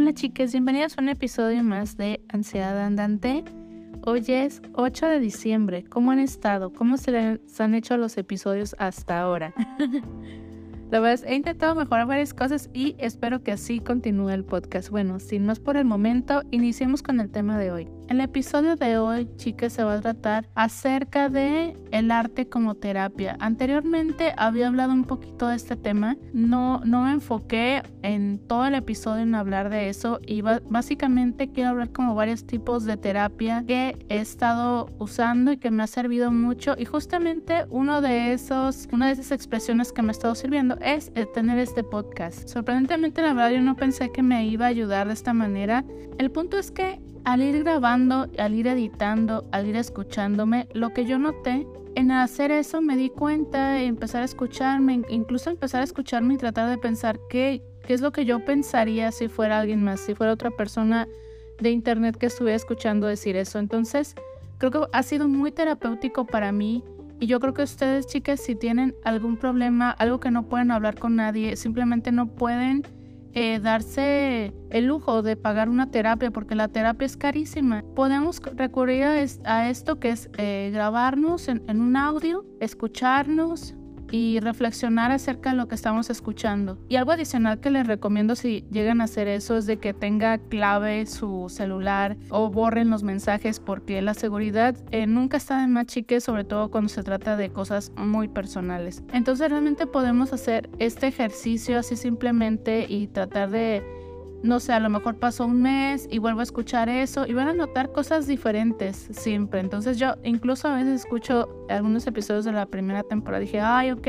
Hola chicas, bienvenidos a un episodio más de Ansiedad Andante. Hoy es 8 de diciembre. ¿Cómo han estado? ¿Cómo se han hecho los episodios hasta ahora? La verdad, he intentado mejorar varias cosas y espero que así continúe el podcast. Bueno, sin más por el momento, iniciemos con el tema de hoy. El episodio de hoy, chicas, se va a tratar acerca de el arte como terapia. Anteriormente había hablado un poquito de este tema. No, no me enfoqué en todo el episodio en hablar de eso y básicamente quiero hablar como varios tipos de terapia que he estado usando y que me ha servido mucho. Y justamente uno de esos, una de esas expresiones que me ha estado sirviendo es tener este podcast. Sorprendentemente, la verdad, yo no pensé que me iba a ayudar de esta manera. El punto es que al ir grabando, al ir editando, al ir escuchándome, lo que yo noté en hacer eso me di cuenta, empezar a escucharme, incluso empezar a escucharme y tratar de pensar qué, qué es lo que yo pensaría si fuera alguien más, si fuera otra persona de internet que estuviera escuchando decir eso. Entonces, creo que ha sido muy terapéutico para mí y yo creo que ustedes, chicas, si tienen algún problema, algo que no pueden hablar con nadie, simplemente no pueden eh, darse el lujo de pagar una terapia porque la terapia es carísima. Podemos recurrir a, esto que es eh, grabarnos en, un audio, escucharnos, y reflexionar acerca de lo que estamos escuchando. Y algo adicional que les recomiendo si llegan a hacer eso es de que tenga clave su celular o borren los mensajes porque la seguridad eh, nunca está de más chique, sobre todo cuando se trata de cosas muy personales. Entonces realmente podemos hacer este ejercicio así simplemente y tratar de no sé, a lo mejor pasó un mes y vuelvo a escuchar eso y van a notar cosas diferentes siempre. Entonces yo incluso a veces escucho algunos episodios de la primera temporada dije, ay, ok,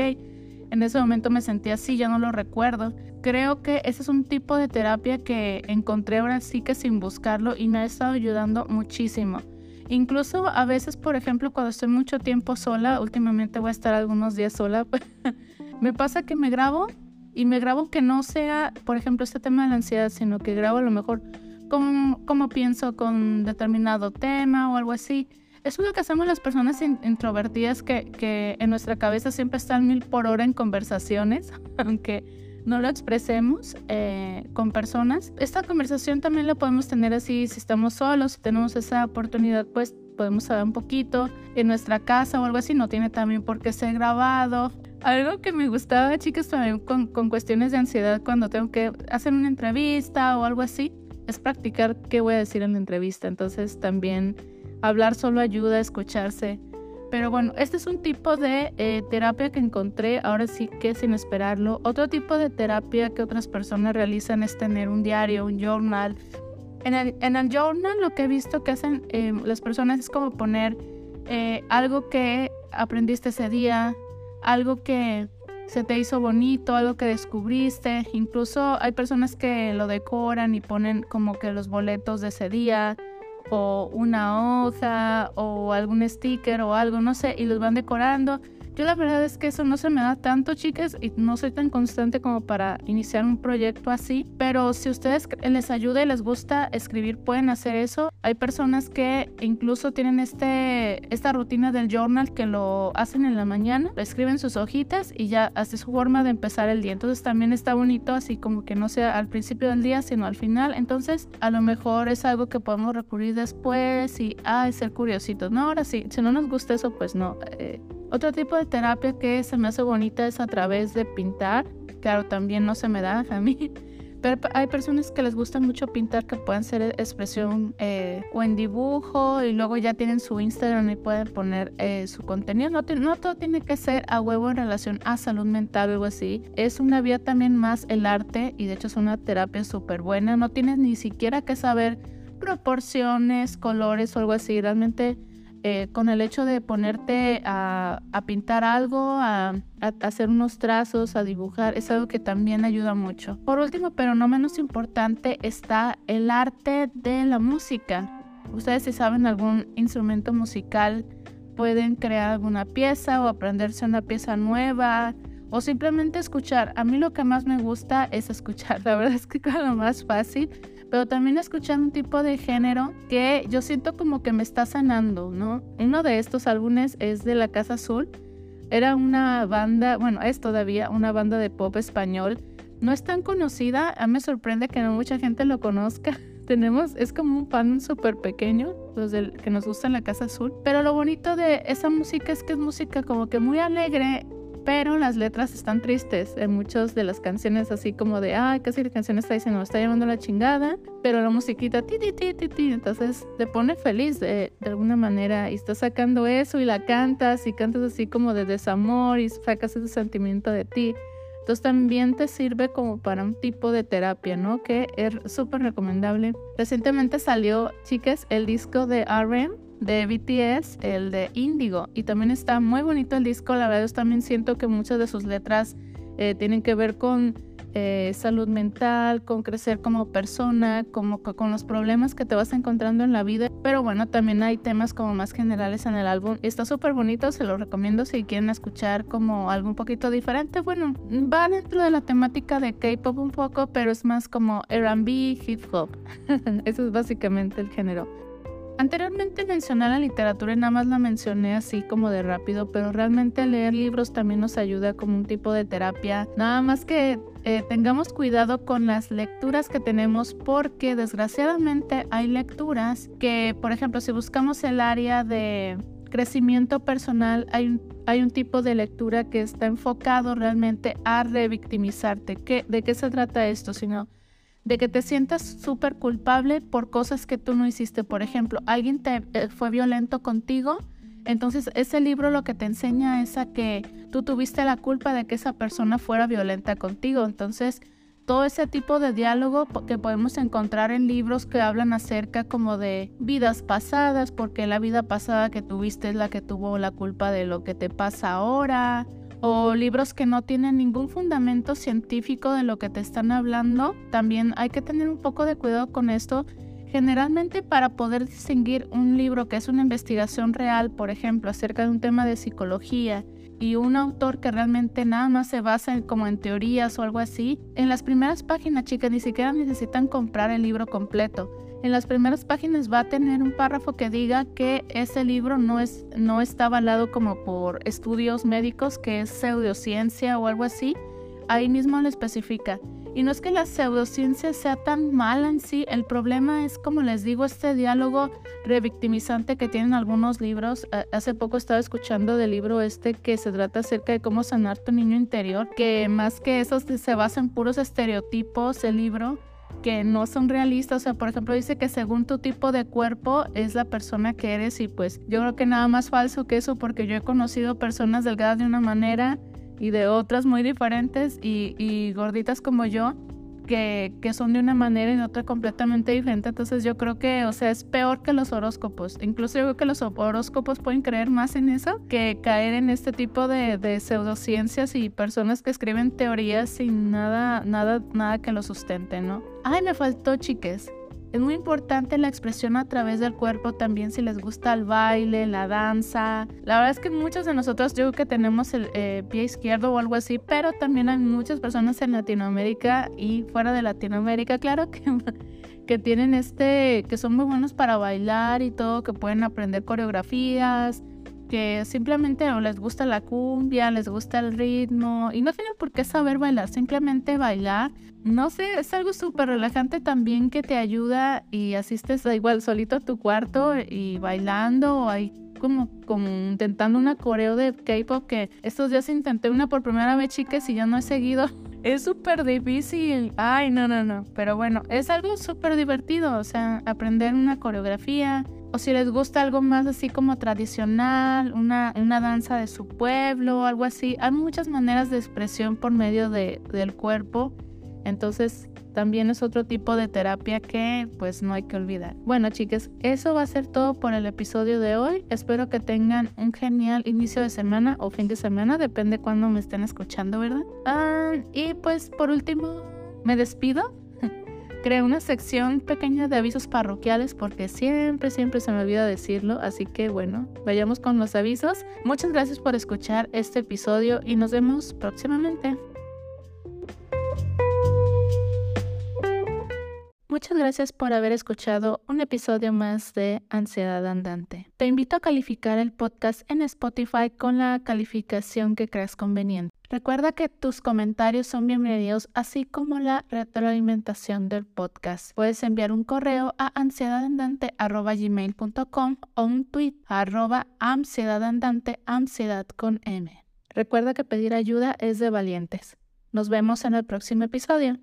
en ese momento me sentí así, ya no lo recuerdo. Creo que ese es un tipo de terapia que encontré ahora sí que sin buscarlo y me ha estado ayudando muchísimo. Incluso a veces, por ejemplo, cuando estoy mucho tiempo sola, últimamente voy a estar algunos días sola, me pasa que me grabo y me grabo que no sea, por ejemplo, este tema de la ansiedad, sino que grabo a lo mejor cómo, pienso con determinado tema o algo así. Eso es lo que hacemos las personas introvertidas que, que en nuestra cabeza siempre están mil por hora en conversaciones, aunque no lo expresemos eh, con personas. Esta conversación también la podemos tener así si estamos solos, si tenemos esa oportunidad, pues podemos saber un poquito en nuestra casa o algo así. No tiene también por qué ser grabado. Algo que me gustaba, chicas, también con, con cuestiones de ansiedad cuando tengo que hacer una entrevista o algo así, es practicar qué voy a decir en la entrevista. Entonces también hablar solo ayuda a escucharse. Pero bueno, este es un tipo de eh, terapia que encontré, ahora sí que sin esperarlo. Otro tipo de terapia que otras personas realizan es tener un diario, un journal. En el, en el journal lo que he visto que hacen eh, las personas es como poner eh, algo que aprendiste ese día, algo que se te hizo bonito, algo que descubriste. Incluso hay personas que lo decoran y ponen como que los boletos de ese día o una hoja o algún sticker o algo, no sé, y los van decorando. Yo la verdad es que eso no se me da tanto, chicas, y no soy tan constante como para iniciar un proyecto así, pero si ustedes les ayuda y les gusta escribir, pueden hacer eso. Hay personas que incluso tienen este, esta rutina del journal que lo hacen en la mañana, escriben sus hojitas y ya hace su forma de empezar el día. Entonces también está bonito, así como que no sea al principio del día, sino al final. Entonces a lo mejor es algo que podemos recurrir después y, ah, ser curiositos. No, ahora sí, si no nos gusta eso, pues no. Eh, otro tipo de terapia que se me hace bonita es a través de pintar. Claro, también no se me da a mí. Pero hay personas que les gusta mucho pintar que pueden ser expresión eh, o en dibujo y luego ya tienen su Instagram y pueden poner eh, su contenido. No, no, todo tiene que ser a huevo en relación a salud mental o algo así. Es una vía también más el arte y de hecho es una terapia súper buena. No tienes ni siquiera que saber proporciones, colores o algo así. Realmente eh, con el hecho de ponerte a, pintar algo, a, hacer unos trazos, a dibujar, es algo que también ayuda mucho. Por último, pero no menos importante, está el arte de la música. Ustedes si saben algún instrumento musical, pueden crear alguna pieza o aprenderse una pieza nueva o simplemente escuchar. A mí lo que más me gusta es escuchar, la verdad es que es lo más fácil pero también escuchar un tipo de género que yo siento como que me está sanando, ¿no? Uno de estos álbumes es de La Casa Azul. Era una banda, bueno, es todavía una banda de pop español, no es tan conocida, a mí me sorprende que no mucha gente lo conozca. Tenemos, es como un fan súper pequeño, los del, que nos gusta en la Casa Azul. Pero lo bonito de esa música es que es música como que muy alegre pero las letras están tristes en muchas de las canciones, así como de, ay, casi la canción está diciendo, está llevando la chingada, pero la musiquita, ti, ti, ti, ti, ti, entonces te pone feliz de, de alguna manera y estás sacando eso y la cantas y cantas así como de desamor y sacas ese sentimiento de ti. Entonces también te sirve como para un tipo de terapia, ¿no? Que es súper recomendable. Recientemente salió, chicas, el disco de RM de BTS, el de Indigo. Y también está muy bonito el disco. La verdad, yo también siento que muchas de sus letras eh, tienen que ver con eh, salud mental, con crecer como persona, como con los problemas que te vas encontrando en la vida. Pero bueno, también hay temas como más generales en el álbum. Está súper bonito, se lo recomiendo si quieren escuchar como algo un poquito diferente. Bueno, va dentro de la temática de K-pop un poco, pero es más como RB, hip hop. Eso es básicamente el género. Anteriormente mencioné la literatura y nada más la mencioné así como de rápido, pero realmente leer libros también nos ayuda como un tipo de terapia. Nada más que eh, tengamos cuidado con las lecturas que tenemos porque desgraciadamente hay lecturas que, por ejemplo, si buscamos el área de crecimiento personal, hay un, hay un tipo de lectura que está enfocado realmente a revictimizarte. ¿Qué, ¿De qué se trata esto? Sino de que te sientas súper culpable por cosas que tú no hiciste. Por ejemplo, alguien te eh, fue violento contigo, entonces ese libro lo que te enseña es a que tú tuviste la culpa de que esa persona fuera violenta contigo. Entonces, todo ese tipo de diálogo que podemos encontrar en libros que hablan acerca como de vidas pasadas, porque la vida pasada que tuviste es la que tuvo la culpa de lo que te pasa ahora o libros que no tienen ningún fundamento científico de lo que te están hablando, también hay que tener un poco de cuidado con esto. Generalmente para poder distinguir un libro que es una investigación real, por ejemplo, acerca de un tema de psicología, y un autor que realmente nada más se basa en, como en teorías o algo así, en las primeras páginas, chicas, ni siquiera necesitan comprar el libro completo en las primeras páginas va a tener un párrafo que diga que ese libro no, es, no está avalado como por estudios médicos, que es pseudociencia o algo así. Ahí mismo lo especifica. Y no es que la pseudociencia sea tan mala en sí, el problema es, como les digo, este diálogo revictimizante que tienen algunos libros. Hace poco estaba escuchando del libro este que se trata acerca de cómo sanar tu niño interior, que más que eso se basa en puros estereotipos el libro que no son realistas. O sea, por ejemplo, dice que según tu tipo de cuerpo es la persona que eres y pues yo creo que nada más falso que eso porque yo he conocido personas delgadas de una manera y de otras muy diferentes y, y gorditas como yo que, son de una manera y de otra completamente diferente. Entonces yo creo que, o sea, es peor que los horóscopos. Incluso yo creo que los horóscopos pueden creer más en eso que caer en este tipo de, de pseudociencias y personas que escriben teorías sin nada, nada, nada que lo sustente, ¿no? Ay, me faltó, chiques. Es muy importante la expresión a través del cuerpo también si les gusta el baile, la danza. La verdad es que muchos de nosotros yo creo que tenemos el eh, pie izquierdo o algo así, pero también hay muchas personas en Latinoamérica y fuera de Latinoamérica, claro que que tienen este, que son muy buenos para bailar y todo, que pueden aprender coreografías, que simplemente les gusta la cumbia, les gusta el ritmo y no tienen por qué saber bailar, simplemente bailar. No sé, es algo súper relajante también que te ayuda y asistes igual solito a tu cuarto y bailando o ahí como, como intentando una coreo de K-pop que estos días intenté una por primera vez, chicas, y ya no he seguido. Es súper difícil. Ay, no, no, no. Pero bueno, es algo súper divertido. O sea, aprender una coreografía, o si les gusta algo más así como tradicional, una, una danza de su pueblo, algo así. Hay muchas maneras de expresión por medio de, del cuerpo. Entonces también es otro tipo de terapia que pues no hay que olvidar. Bueno chicas, eso va a ser todo por el episodio de hoy. Espero que tengan un genial inicio de semana o fin de semana, depende cuando me estén escuchando, ¿verdad? Ah, y pues por último, me despido Creé una sección pequeña de avisos parroquiales porque siempre, siempre se me olvida decirlo. Así que bueno, vayamos con los avisos. Muchas gracias por escuchar este episodio y nos vemos próximamente. Muchas gracias por haber escuchado un episodio más de Ansiedad Andante. Te invito a calificar el podcast en Spotify con la calificación que creas conveniente. Recuerda que tus comentarios son bienvenidos, así como la retroalimentación del podcast. Puedes enviar un correo a ansiedadandante.gmail.com o un tweet a arroba ansiedadandante, ansiedad con M. Recuerda que pedir ayuda es de valientes. Nos vemos en el próximo episodio.